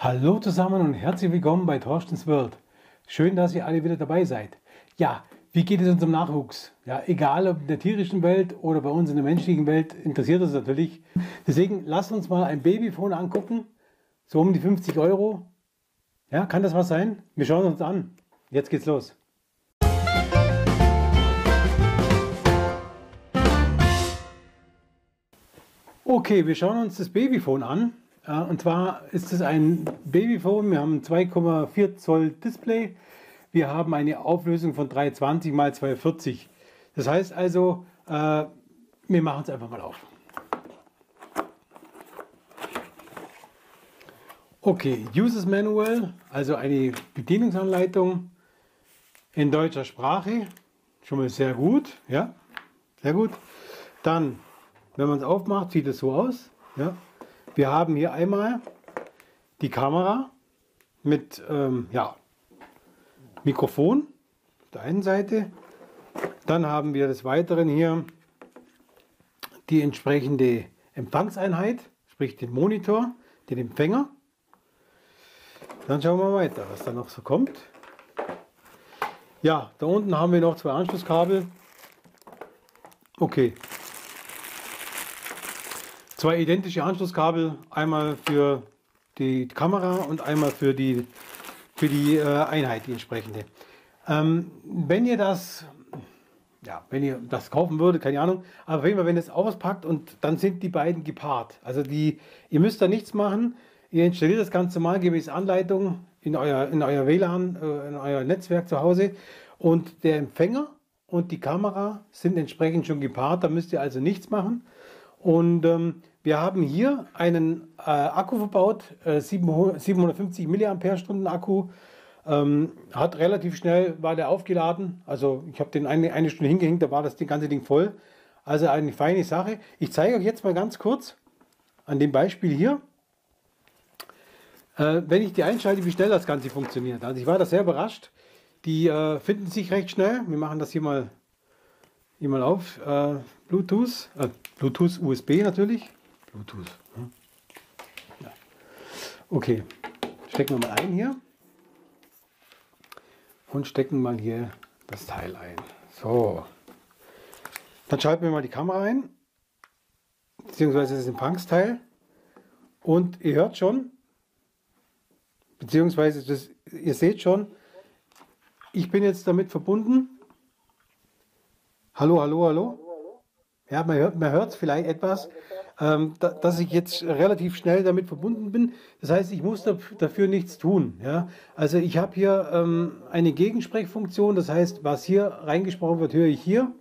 Hallo zusammen und herzlich willkommen bei Torstens World. Schön, dass ihr alle wieder dabei seid. Ja, wie geht es unserem Nachwuchs? Ja, egal ob in der tierischen Welt oder bei uns in der menschlichen Welt, interessiert uns natürlich. Deswegen lasst uns mal ein Babyphone angucken. So um die 50 Euro. Ja, kann das was sein? Wir schauen uns an. Jetzt geht's los. Okay, wir schauen uns das Babyphone an. Und zwar ist es ein Babyphone. Wir haben 2,4 Zoll Display. Wir haben eine Auflösung von 320 x 240. Das heißt also, äh, wir machen es einfach mal auf. Okay, Users Manual, also eine Bedienungsanleitung in deutscher Sprache. Schon mal sehr gut, ja, sehr gut. Dann, wenn man es aufmacht, sieht es so aus. Ja. Wir haben hier einmal die Kamera mit ähm, ja, Mikrofon auf der einen Seite. Dann haben wir des Weiteren hier die entsprechende Empfangseinheit, sprich den Monitor, den Empfänger. Dann schauen wir weiter, was da noch so kommt. Ja, da unten haben wir noch zwei Anschlusskabel. Okay, zwei identische Anschlusskabel, einmal für die Kamera und einmal für die, für die äh, Einheit, die entsprechende. Ähm, wenn ihr das, ja, wenn ihr das kaufen würdet, keine Ahnung, aber auf jeden Fall, wenn ihr es auspackt und dann sind die beiden gepaart. Also die, ihr müsst da nichts machen, ihr installiert das Ganze mal gemäß Anleitung in euer, in euer WLAN, äh, in euer Netzwerk zu Hause und der Empfänger und die Kamera sind entsprechend schon gepaart, da müsst ihr also nichts machen. Und ähm, wir haben hier einen äh, Akku verbaut, äh, 750 mAh Akku. Ähm, hat relativ schnell, war der aufgeladen. Also ich habe den eine, eine Stunde hingehängt, da war das ganze Ding voll. Also eine feine Sache. Ich zeige euch jetzt mal ganz kurz an dem Beispiel hier, äh, wenn ich die einschalte, wie schnell das Ganze funktioniert. Also ich war da sehr überrascht. Die äh, finden sich recht schnell. Wir machen das hier mal hier mal auf. Äh, Bluetooth, äh, Bluetooth, USB natürlich. Bluetooth. Hm? Ja. Okay, stecken wir mal ein hier. Und stecken mal hier das Teil ein. So. Dann schalten wir mal die Kamera ein. Beziehungsweise das Empfangsteil. Und ihr hört schon, beziehungsweise das, ihr seht schon, ich bin jetzt damit verbunden Hallo, hallo, hallo. Ja, man hört man hört vielleicht etwas, ähm, da, dass ich jetzt relativ schnell damit verbunden bin. Das heißt, ich muss dafür nichts tun. Ja? Also ich habe hier ähm, eine Gegensprechfunktion. Das heißt, was hier reingesprochen wird, höre ich hier.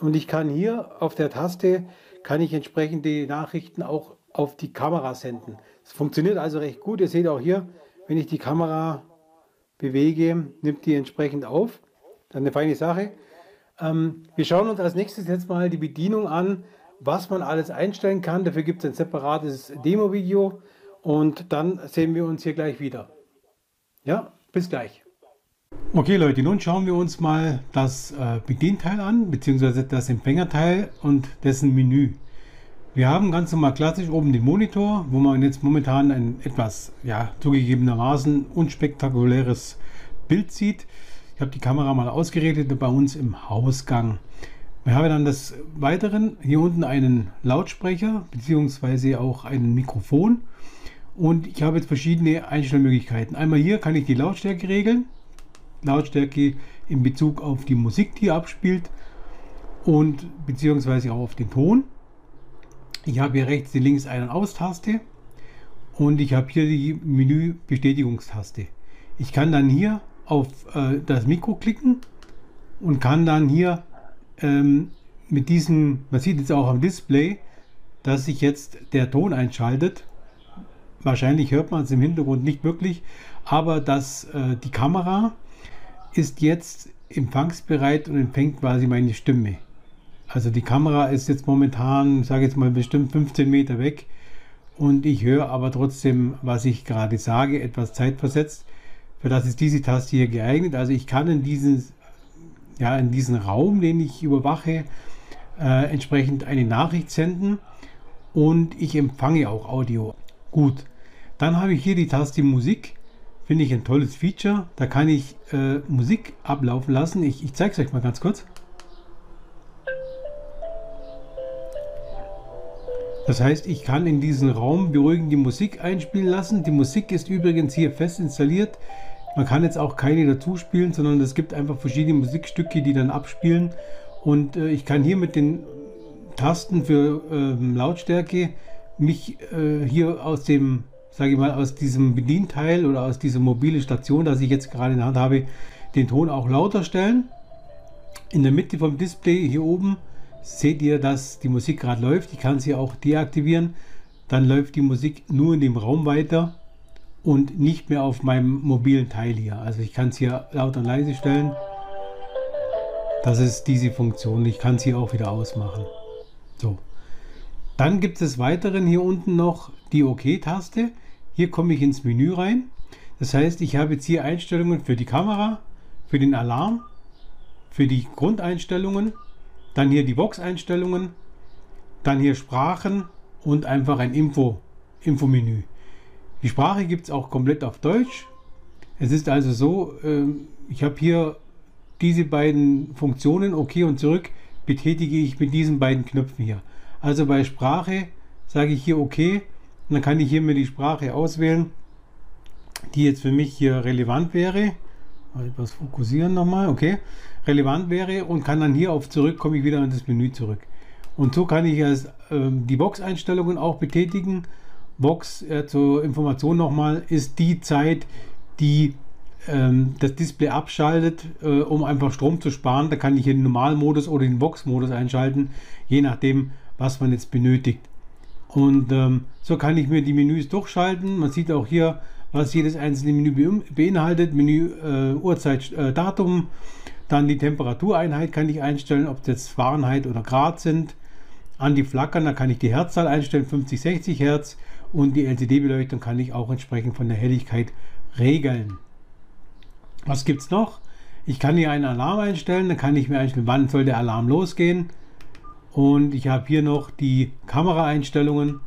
Und ich kann hier auf der Taste, kann ich entsprechend die Nachrichten auch auf die Kamera senden. Es funktioniert also recht gut. Ihr seht auch hier, wenn ich die Kamera bewege, nimmt die entsprechend auf. Dann eine feine Sache. Ähm, wir schauen uns als nächstes jetzt mal die Bedienung an, was man alles einstellen kann. Dafür gibt es ein separates Demo-Video und dann sehen wir uns hier gleich wieder. Ja, bis gleich. Okay Leute, nun schauen wir uns mal das äh, Bedienteil an, beziehungsweise das Empfängerteil und dessen Menü. Wir haben ganz normal klassisch oben den Monitor, wo man jetzt momentan ein etwas, ja, zugegebenermaßen unspektakuläres Bild sieht. Ich habe die Kamera mal ausgeredet bei uns im Hausgang. Wir haben dann des Weiteren hier unten einen Lautsprecher bzw. auch ein Mikrofon und ich habe jetzt verschiedene Einstellmöglichkeiten. Einmal hier kann ich die Lautstärke regeln, Lautstärke in Bezug auf die Musik, die abspielt und beziehungsweise auch auf den Ton. Ich habe hier rechts die links Ein- und Aus-Taste und ich habe hier die Menü-Bestätigungstaste. Ich kann dann hier auf äh, das Mikro klicken und kann dann hier ähm, mit diesem, man sieht jetzt auch am Display, dass sich jetzt der Ton einschaltet. Wahrscheinlich hört man es im Hintergrund nicht wirklich, aber dass äh, die Kamera ist jetzt empfangsbereit und empfängt quasi meine Stimme. Also die Kamera ist jetzt momentan, sage jetzt mal bestimmt 15 Meter weg und ich höre aber trotzdem, was ich gerade sage, etwas zeitversetzt. Für das ist diese Taste hier geeignet. Also ich kann in diesen, ja, in diesen Raum, den ich überwache, äh, entsprechend eine Nachricht senden und ich empfange auch Audio. Gut, Dann habe ich hier die Taste Musik. Finde ich ein tolles Feature. Da kann ich äh, Musik ablaufen lassen. Ich, ich zeige es euch mal ganz kurz. Das heißt, ich kann in diesen Raum beruhigend die Musik einspielen lassen. Die Musik ist übrigens hier fest installiert. Man kann jetzt auch keine dazu spielen, sondern es gibt einfach verschiedene Musikstücke, die dann abspielen. Und äh, ich kann hier mit den Tasten für ähm, Lautstärke mich äh, hier aus dem, sage ich mal, aus diesem Bedienteil oder aus dieser mobile Station, das ich jetzt gerade in der Hand habe, den Ton auch lauter stellen. In der Mitte vom Display hier oben seht ihr, dass die Musik gerade läuft. Ich kann sie auch deaktivieren. Dann läuft die Musik nur in dem Raum weiter und nicht mehr auf meinem mobilen Teil hier. Also ich kann es hier laut und leise stellen. Das ist diese Funktion. Ich kann sie auch wieder ausmachen. So. Dann gibt es weiteren hier unten noch die OK-Taste. Hier komme ich ins Menü rein. Das heißt, ich habe jetzt hier Einstellungen für die Kamera, für den Alarm, für die Grundeinstellungen dann hier die Vox-Einstellungen, dann hier Sprachen und einfach ein Info, Infomenü. Die Sprache gibt es auch komplett auf Deutsch. Es ist also so, ähm, ich habe hier diese beiden Funktionen, OK und zurück, betätige ich mit diesen beiden Knöpfen hier. Also bei Sprache sage ich hier OK und dann kann ich hier mir die Sprache auswählen, die jetzt für mich hier relevant wäre. Etwas fokussieren nochmal, okay relevant wäre und kann dann hier auf zurück, komme ich wieder in das Menü zurück. Und so kann ich als, äh, die Box-Einstellungen auch betätigen. Box äh, zur Information nochmal ist die Zeit, die ähm, das Display abschaltet, äh, um einfach Strom zu sparen. Da kann ich hier den Normalmodus oder den Box-Modus einschalten, je nachdem, was man jetzt benötigt. Und ähm, so kann ich mir die Menüs durchschalten. Man sieht auch hier, was jedes einzelne Menü beinhaltet. Menü, äh, Uhrzeit, äh, Datum, dann die Temperatureinheit kann ich einstellen, ob das Fahrenheit oder Grad sind. An die Flackern, da kann ich die Herzzahl einstellen, 50, 60 Hertz. Und die LCD-Beleuchtung kann ich auch entsprechend von der Helligkeit regeln. Was gibt es noch? Ich kann hier einen Alarm einstellen, dann kann ich mir einstellen, wann soll der Alarm losgehen. Und ich habe hier noch die Kameraeinstellungen.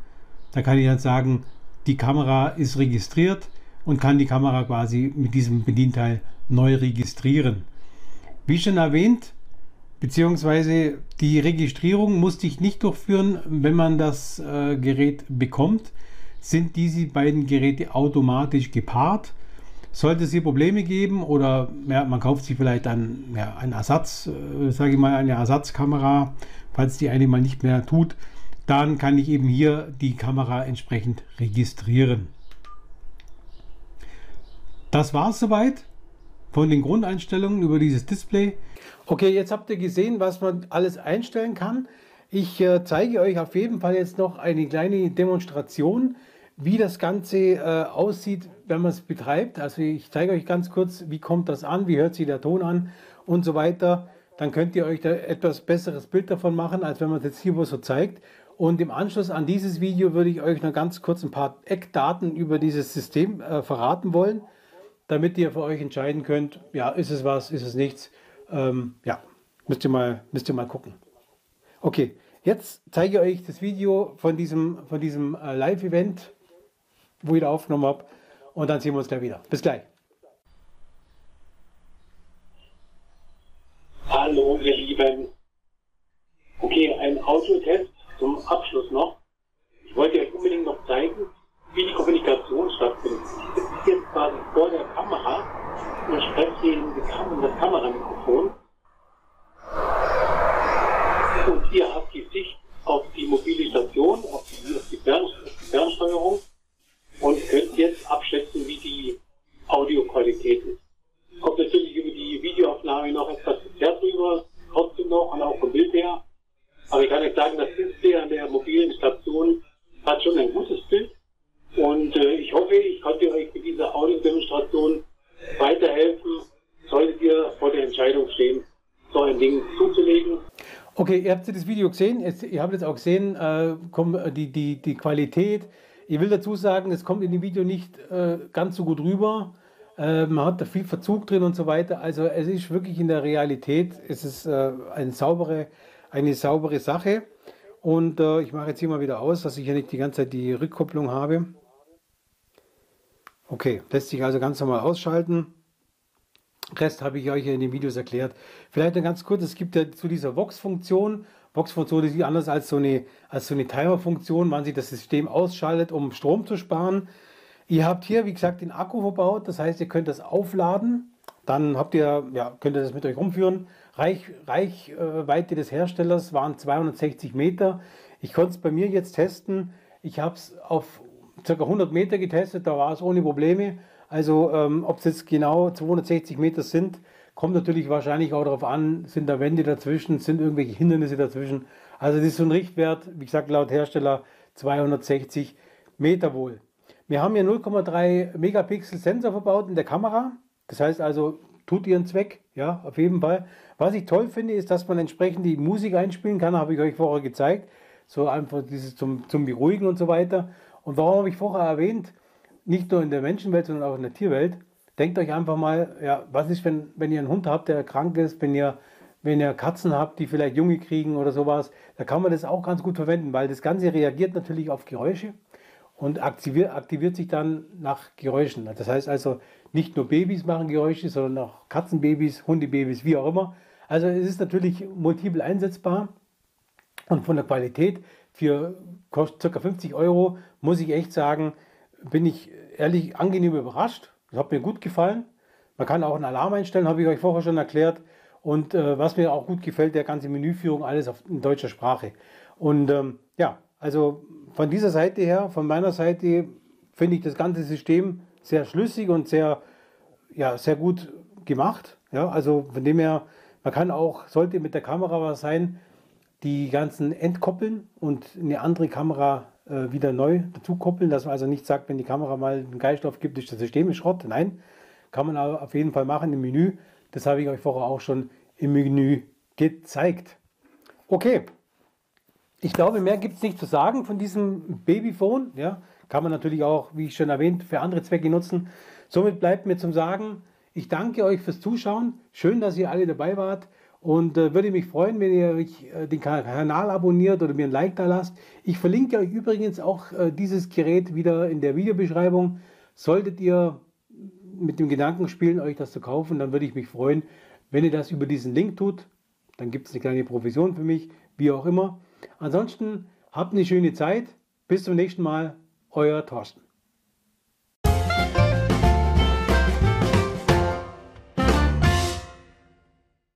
Da kann ich dann sagen, die Kamera ist registriert und kann die Kamera quasi mit diesem Bedienteil neu registrieren. Wie schon erwähnt, beziehungsweise die Registrierung musste ich nicht durchführen, wenn man das äh, Gerät bekommt, sind diese beiden Geräte automatisch gepaart. Sollte es hier Probleme geben oder ja, man kauft sich vielleicht ein, ja, einen Ersatz, äh, sage ich mal, eine Ersatzkamera, falls die eine mal nicht mehr tut, dann kann ich eben hier die Kamera entsprechend registrieren. Das war es soweit von den Grundeinstellungen über dieses Display. Okay, jetzt habt ihr gesehen, was man alles einstellen kann. Ich äh, zeige euch auf jeden Fall jetzt noch eine kleine Demonstration, wie das Ganze äh, aussieht, wenn man es betreibt. Also ich zeige euch ganz kurz, wie kommt das an, wie hört sich der Ton an und so weiter. Dann könnt ihr euch da etwas besseres Bild davon machen, als wenn man es jetzt hier so zeigt. Und im Anschluss an dieses Video würde ich euch noch ganz kurz ein paar Eckdaten über dieses System äh, verraten wollen damit ihr für euch entscheiden könnt, ja, ist es was, ist es nichts. Ähm, ja, müsst ihr, mal, müsst ihr mal gucken. Okay, jetzt zeige ich euch das Video von diesem, von diesem äh, Live-Event, wo ich da aufgenommen habe. Und dann sehen wir uns gleich wieder. Bis gleich. Hallo, ihr Lieben. Okay, ein Autotest zum Abschluss noch. Ich wollte euch unbedingt noch zeigen, wie die Kommunikation stattfindet. Ich sitze jetzt quasi vor der Kamera und spreche in, in das Kameramikrofon. Und ihr habt die Sicht auf die mobile Station, auf die, auf die, Fern, die Fernsteuerung und könnt jetzt abschätzen, wie die Audioqualität ist. Kommt natürlich über die Videoaufnahme noch etwas sehr drüber, trotzdem noch und auch vom Bild her. Aber ich kann euch sagen, das Display an der mobilen Station hat schon ein gutes Bild. Und äh, ich hoffe, ich konnte euch mit dieser Audiodemonstration weiterhelfen, solltet ihr vor der Entscheidung stehen, so ein Ding zuzulegen. Okay, ihr habt das Video gesehen, ihr habt jetzt auch gesehen, äh, die, die, die Qualität. Ich will dazu sagen, es kommt in dem Video nicht äh, ganz so gut rüber. Äh, man hat da viel Verzug drin und so weiter. Also es ist wirklich in der Realität, es ist äh, eine, saubere, eine saubere Sache. Und äh, ich mache jetzt hier mal wieder aus, dass ich ja nicht die ganze Zeit die Rückkopplung habe. Okay, lässt sich also ganz normal ausschalten. Rest habe ich euch in den Videos erklärt. Vielleicht noch ganz kurz, es gibt ja zu dieser Vox-Funktion, Vox-Funktion ist anders als so eine, als so eine Timer-Funktion, wann sich das System ausschaltet, um Strom zu sparen. Ihr habt hier, wie gesagt, den Akku verbaut, das heißt, ihr könnt das aufladen, dann habt ihr, ja, könnt ihr das mit euch rumführen. Reich, Reichweite des Herstellers waren 260 Meter. Ich konnte es bei mir jetzt testen. Ich habe es auf ca. 100 Meter getestet, da war es ohne Probleme. Also ähm, ob es jetzt genau 260 Meter sind, kommt natürlich wahrscheinlich auch darauf an, sind da Wände dazwischen, sind irgendwelche Hindernisse dazwischen. Also das ist so ein Richtwert, wie gesagt, laut Hersteller 260 Meter wohl. Wir haben hier 0,3 Megapixel Sensor verbaut in der Kamera. Das heißt also, tut ihren Zweck, ja, auf jeden Fall. Was ich toll finde, ist, dass man entsprechend die Musik einspielen kann, habe ich euch vorher gezeigt. So einfach dieses zum, zum Beruhigen und so weiter. Und warum habe ich vorher erwähnt, nicht nur in der Menschenwelt, sondern auch in der Tierwelt. Denkt euch einfach mal, ja, was ist, wenn, wenn ihr einen Hund habt, der krank ist, wenn ihr, wenn ihr Katzen habt, die vielleicht Junge kriegen oder sowas, da kann man das auch ganz gut verwenden, weil das Ganze reagiert natürlich auf Geräusche und aktiviert, aktiviert sich dann nach Geräuschen. Das heißt also, nicht nur Babys machen Geräusche, sondern auch Katzenbabys, Hundebabys, wie auch immer. Also es ist natürlich multiple einsetzbar und von der Qualität für ca. 50 Euro muss ich echt sagen, bin ich ehrlich angenehm überrascht. Das hat mir gut gefallen. Man kann auch einen Alarm einstellen, habe ich euch vorher schon erklärt. Und äh, was mir auch gut gefällt, der ganze Menüführung, alles auf, in deutscher Sprache. Und ähm, ja, also von dieser Seite her, von meiner Seite, finde ich das ganze System sehr schlüssig und sehr, ja, sehr gut gemacht. Ja, also von dem her, man kann auch, sollte mit der Kamera was sein, die ganzen entkoppeln und eine andere Kamera äh, wieder neu dazu koppeln, dass man also nicht sagt, wenn die Kamera mal einen Geist aufgibt, ist das System Schrott. Nein, kann man aber auf jeden Fall machen im Menü. Das habe ich euch vorher auch schon im Menü gezeigt. Okay, ich glaube, mehr gibt es nicht zu sagen von diesem Babyphone. Ja, kann man natürlich auch, wie ich schon erwähnt, für andere Zwecke nutzen. Somit bleibt mir zum Sagen, ich danke euch fürs Zuschauen. Schön, dass ihr alle dabei wart. Und äh, würde mich freuen, wenn ihr euch, äh, den Kanal abonniert oder mir ein Like da lasst. Ich verlinke euch übrigens auch äh, dieses Gerät wieder in der Videobeschreibung. Solltet ihr mit dem Gedanken spielen, euch das zu kaufen, dann würde ich mich freuen, wenn ihr das über diesen Link tut. Dann gibt es eine kleine Provision für mich, wie auch immer. Ansonsten habt eine schöne Zeit. Bis zum nächsten Mal. Euer Thorsten.